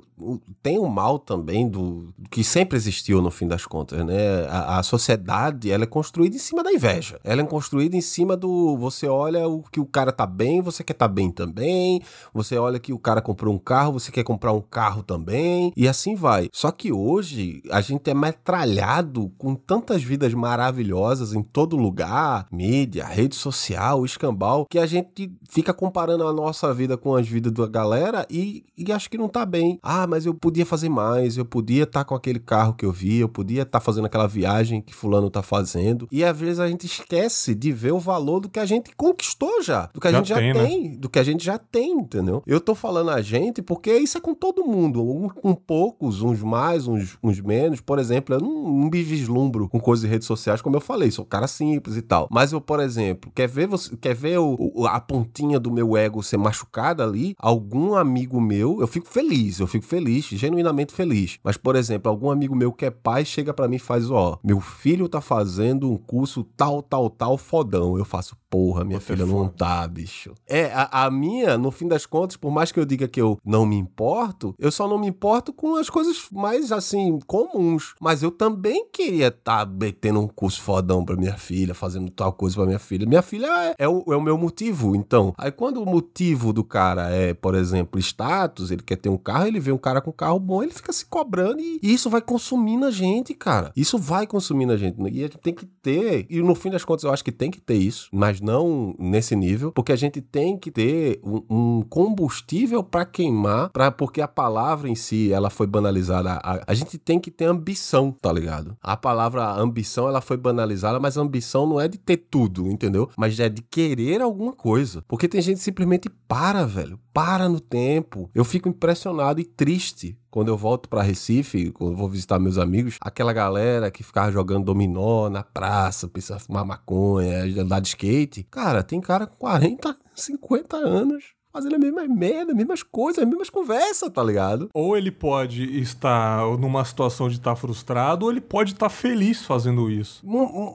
Tem o mal também do que sempre existiu no fim das contas, né? A, a sociedade, ela é construída em cima da inveja. Ela é construída em cima do. Você olha o que o cara tá bem, você quer tá bem também. Você olha que o cara comprou um carro, você quer comprar um carro também e assim vai. Só que hoje a gente é metralhado com tantas vidas maravilhosas em todo lugar, mídia, rede social, escambau, que a gente fica comparando a nossa vida com as vidas da galera e, e acho que não tá bem. Ah, mas eu podia fazer mais, eu podia estar tá com aquele carro que eu vi, eu podia estar tá fazendo aquela viagem que fulano tá fazendo. E às vezes a gente esquece de ver o valor do que a gente conquistou já, do que a já gente já tem, tem né? do que a gente já tem, entendeu? Eu tô falando a gente porque isso é com todo mundo um, com poucos, uns mais, uns, uns menos. Por exemplo, eu não, não me vislumbro com coisas de redes sociais, como eu falei, sou um cara simples e tal. Mas eu, por exemplo, quer ver você, quer ver o, a pontinha do meu ego ser machucada ali? Algum amigo meu, eu fico feliz, eu fico feliz feliz, genuinamente feliz. Mas, por exemplo, algum amigo meu que é pai chega para mim e faz, ó, meu filho tá fazendo um curso tal, tal, tal, fodão. Eu faço, porra, minha Você filha é não tá, bicho. É, a, a, minha, no fim das contas, por mais que eu diga que eu não me importo, eu só não me importo com as coisas mais, assim, comuns. Mas eu também queria estar tá metendo um curso fodão pra minha filha, fazendo tal coisa pra minha filha. Minha filha é, é, o, é o meu motivo, então. Aí quando o motivo do cara é, por exemplo, status, ele quer ter um carro, ele vê um cara com carro bom, ele fica se cobrando e, isso vai consumindo a gente, cara. Isso vai consumindo a gente. E a gente tem que ter, e no fim das contas eu acho que tem que ter isso, mas não nesse nível, porque a gente tem que ter um, um combustível para queimar, pra, porque a palavra em si, ela foi banalizada. A, a gente tem que ter ambição, tá ligado? A palavra ambição, ela foi banalizada, mas ambição não é de ter tudo, entendeu? Mas é de querer alguma coisa. Porque tem gente que simplesmente para, velho. Para no tempo. Eu fico impressionado e triste quando eu volto para Recife, quando eu vou visitar meus amigos, aquela galera que ficava jogando dominó na praça, pensava fumar maconha, andar de skate. Cara, tem cara com 40, 50 anos fazendo a mesma merda, as mesmas coisas, as mesmas conversas, tá ligado? Ou ele pode estar numa situação de estar tá frustrado, ou ele pode estar tá feliz fazendo isso.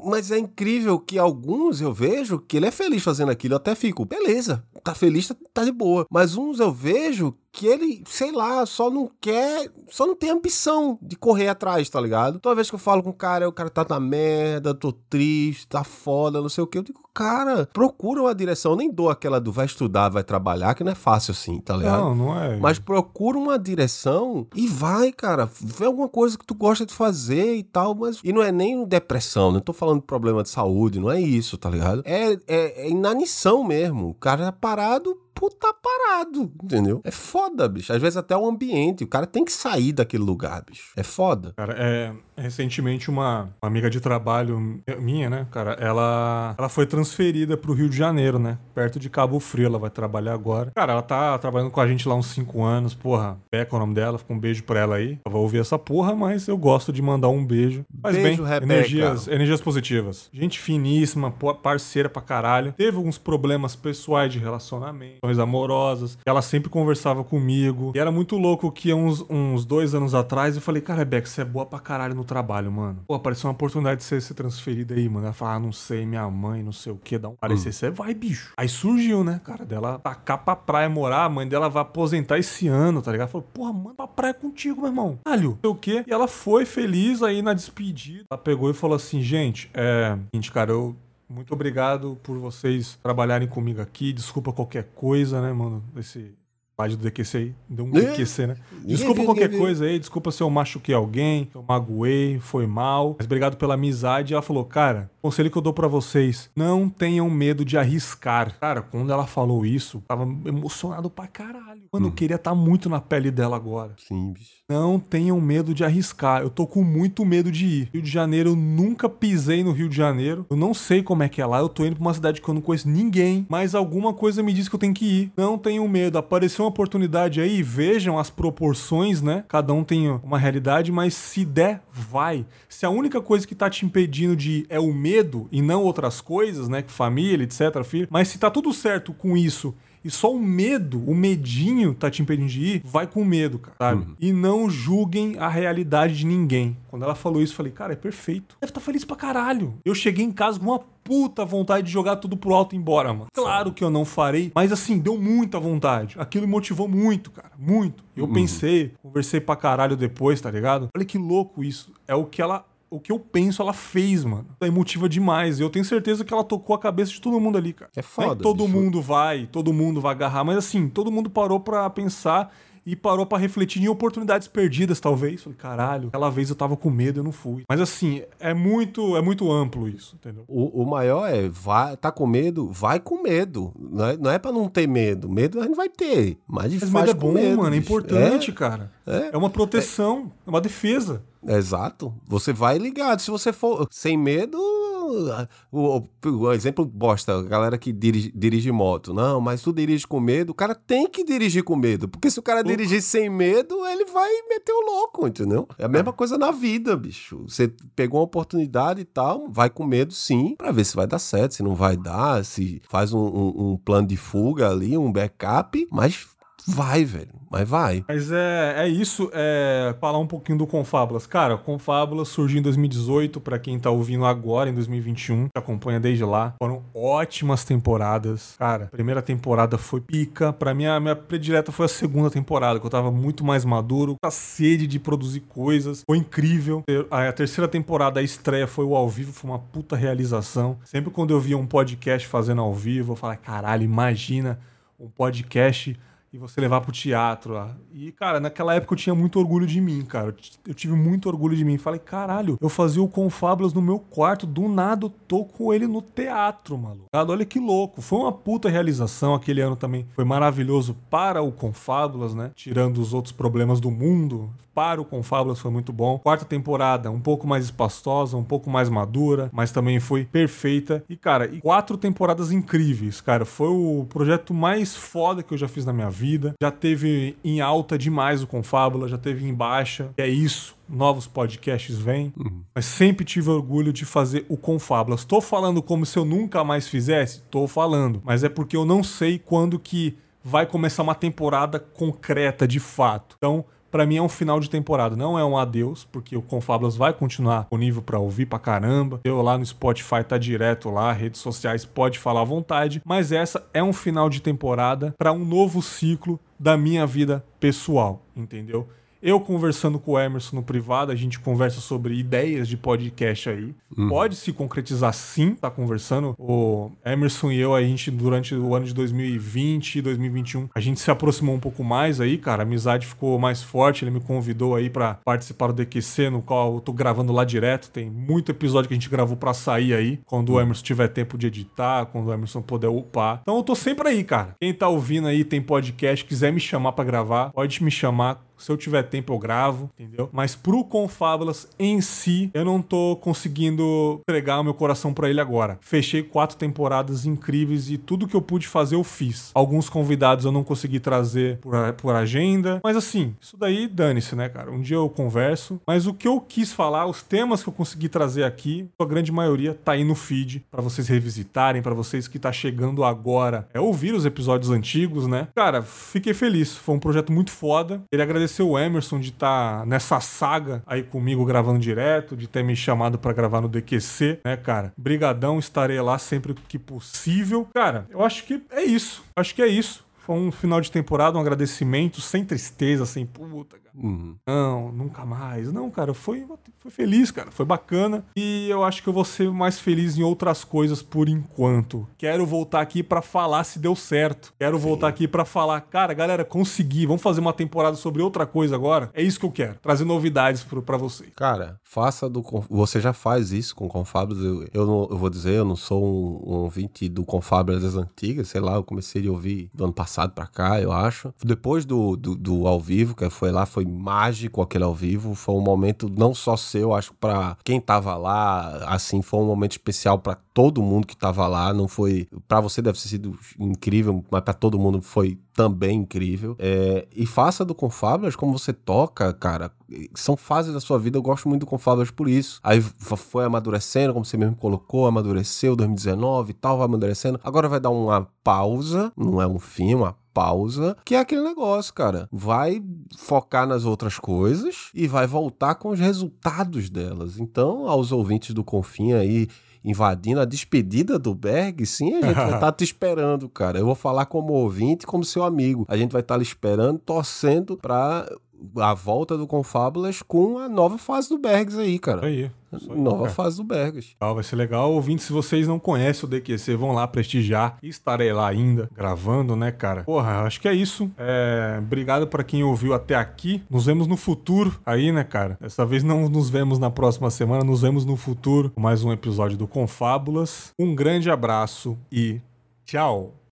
Mas é incrível que alguns eu vejo que ele é feliz fazendo aquilo. Eu até fico, beleza, feliz, tá, tá de boa. Mas uns eu vejo que ele, sei lá, só não quer, só não tem ambição de correr atrás, tá ligado? Toda vez que eu falo com o cara, o cara tá na merda, tô triste, tá foda, não sei o que, eu digo, cara, procura uma direção, eu nem dou aquela do vai estudar, vai trabalhar, que não é fácil assim, tá ligado? Não, não é. Mas procura uma direção e vai, cara, vê alguma coisa que tu gosta de fazer e tal, mas e não é nem depressão, não tô falando de problema de saúde, não é isso, tá ligado? É, é, é inanição mesmo, o cara é parado tá parado, entendeu? É foda, bicho. Às vezes até o ambiente, o cara tem que sair daquele lugar, bicho. É foda. Cara, é, recentemente uma, uma amiga de trabalho minha, né, cara, ela, ela foi transferida pro Rio de Janeiro, né, perto de Cabo Frio, ela vai trabalhar agora. Cara, ela tá trabalhando com a gente lá uns 5 anos, porra, Beca é o nome dela, fica um beijo pra ela aí. Eu vou ouvir essa porra, mas eu gosto de mandar um beijo. Faz beijo, bem, Rebeca. energias, energias positivas. Gente finíssima, parceira pra caralho. Teve alguns problemas pessoais de relacionamento, amorosas. Ela sempre conversava comigo. E era muito louco que uns, uns dois anos atrás eu falei, cara, Rebeca, você é boa pra caralho no trabalho, mano. Pô, apareceu uma oportunidade de você ser transferida aí, mano. Ela falou, ah, não sei, minha mãe, não sei o que, dá um parecer. Hum. Você vai, bicho. Aí surgiu, né, cara, dela tacar pra praia morar, a mãe dela vai aposentar esse ano, tá ligado? Falou, porra, mano, pra praia contigo, meu irmão. Alho, sei o quê. E ela foi feliz aí na despedida. Ela pegou e falou assim, gente, é. Gente, cara, eu muito obrigado por vocês trabalharem comigo aqui. Desculpa qualquer coisa, né, mano? Desse página do DQC aí. Deu um DQC, né? Desculpa qualquer coisa aí, desculpa se eu machuquei alguém, se eu magoei, foi mal. Mas obrigado pela amizade. Ela falou, cara, conselho que eu dou para vocês, não tenham medo de arriscar. Cara, quando ela falou isso, tava emocionado pra caralho. Mano, hum. eu queria estar tá muito na pele dela agora. Sim, bicho. Não tenham medo de arriscar. Eu tô com muito medo de ir. Rio de Janeiro, eu nunca pisei no Rio de Janeiro. Eu não sei como é que é lá. Eu tô indo pra uma cidade que eu não conheço ninguém, mas alguma coisa me diz que eu tenho que ir. Não tenham medo. Apareceu uma oportunidade aí, vejam as proporções, né? Cada um tem uma realidade, mas se der, vai. Se a única coisa que tá te impedindo de ir é o medo e não outras coisas, né? Família, etc, filho. Mas se tá tudo certo com isso e só o medo, o medinho tá te impedindo de ir, vai com medo, cara, sabe? Uhum. E não julguem a realidade de ninguém. Quando ela falou isso, eu falei, cara, é perfeito. Deve estar tá feliz pra caralho. Eu cheguei em casa com uma puta vontade de jogar tudo pro alto e embora, mano. Claro que eu não farei, mas assim, deu muita vontade. Aquilo me motivou muito, cara. Muito. Eu uhum. pensei, conversei pra caralho depois, tá ligado? Olha que louco isso. É o que ela o que eu penso, ela fez, mano. Ela é emotiva demais. Eu tenho certeza que ela tocou a cabeça de todo mundo ali, cara. É foda. Não é que todo bicho. mundo vai, todo mundo vai agarrar, mas assim, todo mundo parou pra pensar e parou para refletir em oportunidades perdidas, talvez. Falei, caralho, aquela vez eu tava com medo, eu não fui. Mas assim, é muito, é muito amplo isso, entendeu? O, o maior é, vai, tá com medo, vai com medo. Não é, não é pra não ter medo. Medo a gente vai ter. Mas, mas medo é bom, medo, mano. É importante, é, cara. É, é uma proteção, é, é uma defesa. Exato. Você vai ligado. Se você for sem medo, o, o, exemplo bosta, a galera que dirige, dirige, moto. Não, mas tu dirige com medo, o cara tem que dirigir com medo. Porque se o cara dirigir sem medo, ele vai meter o louco, entendeu? É a mesma coisa na vida, bicho. Você pegou uma oportunidade e tal, vai com medo sim, para ver se vai dar certo, se não vai dar, se faz um, um, um plano de fuga ali, um backup, mas vai, velho. Mas vai. Mas é, é isso, é falar um pouquinho do Confábulas. Cara, Confábulas surgiu em 2018, para quem tá ouvindo agora, em 2021, que acompanha desde lá. Foram ótimas temporadas. Cara, primeira temporada foi pica. Pra mim, a minha predileta foi a segunda temporada, que eu tava muito mais maduro, a sede de produzir coisas. Foi incrível. A terceira temporada, a estreia foi o ao vivo, foi uma puta realização. Sempre quando eu via um podcast fazendo ao vivo, eu falava, caralho, imagina um podcast e você levar pro teatro. Ó. E, cara, naquela época eu tinha muito orgulho de mim, cara. Eu tive muito orgulho de mim. Falei, caralho, eu fazia o Confábulas no meu quarto, do nada eu tô com ele no teatro, maluco. Olha que louco. Foi uma puta realização. Aquele ano também foi maravilhoso para o Confábulas, né? Tirando os outros problemas do mundo para o Confábulas foi muito bom. Quarta temporada, um pouco mais espaçosa, um pouco mais madura, mas também foi perfeita. E, cara, e quatro temporadas incríveis, cara. Foi o projeto mais foda que eu já fiz na minha vida. Já teve em alta demais o Confábula, já teve em baixa. E é isso novos podcasts vêm, uhum. mas sempre tive orgulho de fazer o Confábulas. Estou falando como se eu nunca mais fizesse? Estou falando, mas é porque eu não sei quando que vai começar uma temporada concreta de fato. Então, para mim é um final de temporada, não é um adeus, porque o Confablas vai continuar disponível para ouvir pra caramba. Eu lá no Spotify tá direto lá, redes sociais pode falar à vontade, mas essa é um final de temporada para um novo ciclo da minha vida pessoal, entendeu? Eu conversando com o Emerson no privado, a gente conversa sobre ideias de podcast aí. Uhum. Pode se concretizar sim, tá conversando. O Emerson e eu, a gente, durante o ano de 2020 e 2021, a gente se aproximou um pouco mais aí, cara. A amizade ficou mais forte. Ele me convidou aí para participar do DQC, no qual eu tô gravando lá direto. Tem muito episódio que a gente gravou para sair aí, quando o uhum. Emerson tiver tempo de editar, quando o Emerson puder upar. Então eu tô sempre aí, cara. Quem tá ouvindo aí, tem podcast, quiser me chamar para gravar, pode me chamar se eu tiver tempo, eu gravo, entendeu? Mas pro Confábulas em si, eu não tô conseguindo entregar o meu coração para ele agora. Fechei quatro temporadas incríveis e tudo que eu pude fazer, eu fiz. Alguns convidados eu não consegui trazer por, por agenda. Mas assim, isso daí dane-se, né, cara? Um dia eu converso. Mas o que eu quis falar, os temas que eu consegui trazer aqui, a grande maioria tá aí no feed para vocês revisitarem, para vocês que tá chegando agora, é ouvir os episódios antigos, né? Cara, fiquei feliz. Foi um projeto muito foda. Ele agradeceu agradecer o Emerson de estar tá nessa saga aí comigo gravando direto, de ter me chamado para gravar no DQC, né, cara? Brigadão, estarei lá sempre que possível. Cara, eu acho que é isso. Acho que é isso. Foi um final de temporada, um agradecimento, sem tristeza, sem puta, cara. Uhum. Não, nunca mais. Não, cara, foi, foi feliz, cara. Foi bacana. E eu acho que eu vou ser mais feliz em outras coisas por enquanto. Quero voltar aqui para falar se deu certo. Quero Sim. voltar aqui para falar, cara, galera, consegui. Vamos fazer uma temporada sobre outra coisa agora? É isso que eu quero. Trazer novidades para você. Cara, faça do. Você já faz isso com Confabras. Eu, eu, não, eu vou dizer, eu não sou um, um ouvinte do Confabras das antigas. Sei lá, eu comecei a ouvir do ano passado para cá, eu acho. Depois do, do, do ao vivo, que foi lá, foi foi mágico aquele ao vivo. Foi um momento não só seu, acho para quem tava lá, assim, foi um momento especial para todo mundo que tava lá. Não foi para você deve ter sido incrível, mas para todo mundo foi também incrível. É, e faça do Confablas como você toca, cara. São fases da sua vida, eu gosto muito do Confablas por isso. Aí foi amadurecendo, como você mesmo colocou, amadureceu 2019 e tal, vai amadurecendo. Agora vai dar uma pausa, não é um fim, uma pausa, que é aquele negócio, cara. Vai focar nas outras coisas e vai voltar com os resultados delas. Então, aos ouvintes do Confim aí invadindo a despedida do Berg, sim, a gente vai estar tá te esperando, cara. Eu vou falar como ouvinte, como seu amigo. A gente vai estar tá lhe esperando, torcendo para a volta do Confábulas com a nova fase do Bergs aí, cara. Aí. Nova fase do Bergs. Ah, vai ser legal. Ouvindo, se vocês não conhecem o DQC, vão lá prestigiar. Estarei lá ainda, gravando, né, cara? Porra, acho que é isso. É... Obrigado para quem ouviu até aqui. Nos vemos no futuro aí, né, cara? Dessa vez não nos vemos na próxima semana, nos vemos no futuro com mais um episódio do Confábulas. Um grande abraço e tchau!